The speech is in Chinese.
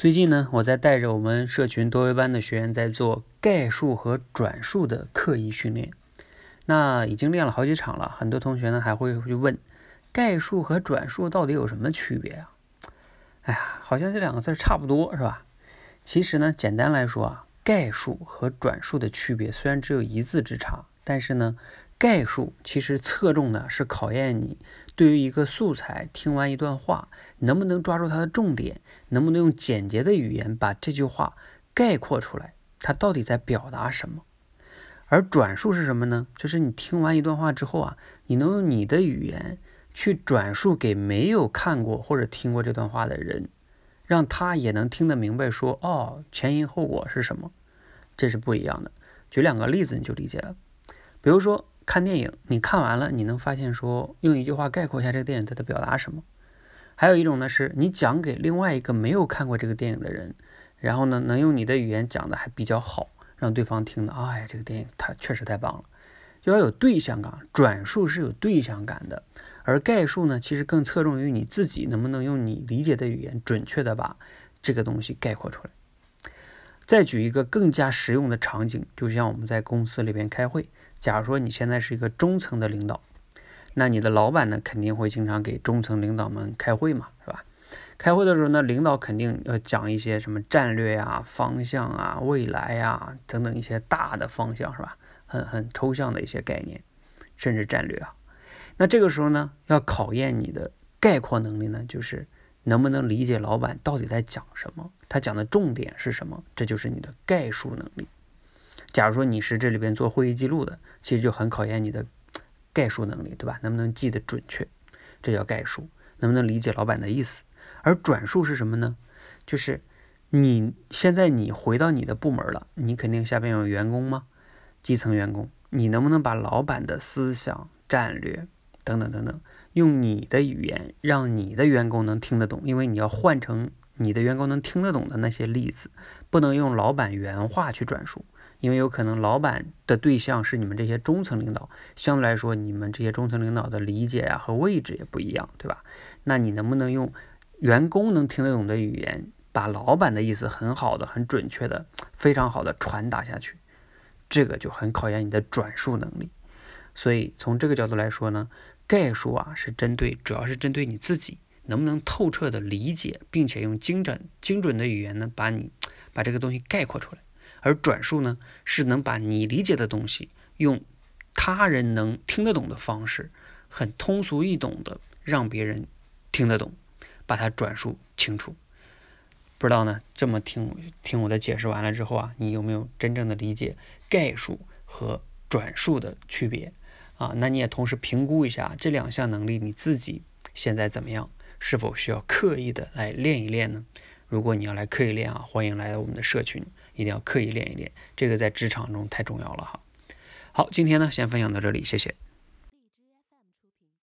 最近呢，我在带着我们社群多维班的学员在做概述和转述的刻意训练。那已经练了好几场了，很多同学呢还会去问，概述和转述到底有什么区别啊？哎呀，好像这两个字差不多是吧？其实呢，简单来说啊，概述和转述的区别虽然只有一字之差，但是呢。概述其实侧重的是考验你对于一个素材听完一段话，能不能抓住它的重点，能不能用简洁的语言把这句话概括出来，它到底在表达什么？而转述是什么呢？就是你听完一段话之后啊，你能用你的语言去转述给没有看过或者听过这段话的人，让他也能听得明白，说哦前因后果是什么，这是不一样的。举两个例子你就理解了，比如说。看电影，你看完了，你能发现说用一句话概括一下这个电影它在表达什么？还有一种呢，是你讲给另外一个没有看过这个电影的人，然后呢，能用你的语言讲的还比较好，让对方听的，哎，这个电影它确实太棒了，就要有对象感。转述是有对象感的，而概述呢，其实更侧重于你自己能不能用你理解的语言，准确的把这个东西概括出来。再举一个更加实用的场景，就像我们在公司里边开会。假如说你现在是一个中层的领导，那你的老板呢肯定会经常给中层领导们开会嘛，是吧？开会的时候呢，领导肯定要讲一些什么战略呀、方向啊、未来呀等等一些大的方向，是吧？很很抽象的一些概念，甚至战略啊。那这个时候呢，要考验你的概括能力呢，就是能不能理解老板到底在讲什么，他讲的重点是什么，这就是你的概述能力。假如说你是这里边做会议记录的，其实就很考验你的概述能力，对吧？能不能记得准确？这叫概述，能不能理解老板的意思？而转述是什么呢？就是你现在你回到你的部门了，你肯定下边有员工吗？基层员工，你能不能把老板的思想、战略等等等等，用你的语言让你的员工能听得懂？因为你要换成你的员工能听得懂的那些例子，不能用老板原话去转述。因为有可能老板的对象是你们这些中层领导，相对来说，你们这些中层领导的理解呀和位置也不一样，对吧？那你能不能用员工能听得懂的语言，把老板的意思很好的、很准确的、非常好的传达下去？这个就很考验你的转述能力。所以从这个角度来说呢，概述啊是针对，主要是针对你自己能不能透彻的理解，并且用精准、精准的语言呢，把你把这个东西概括出来。而转述呢，是能把你理解的东西，用他人能听得懂的方式，很通俗易懂的让别人听得懂，把它转述清楚。不知道呢，这么听听我的解释完了之后啊，你有没有真正的理解概述和转述的区别啊？那你也同时评估一下这两项能力你自己现在怎么样，是否需要刻意的来练一练呢？如果你要来刻意练啊，欢迎来到我们的社群。一定要刻意练一练，这个在职场中太重要了哈。好，今天呢先分享到这里，谢谢。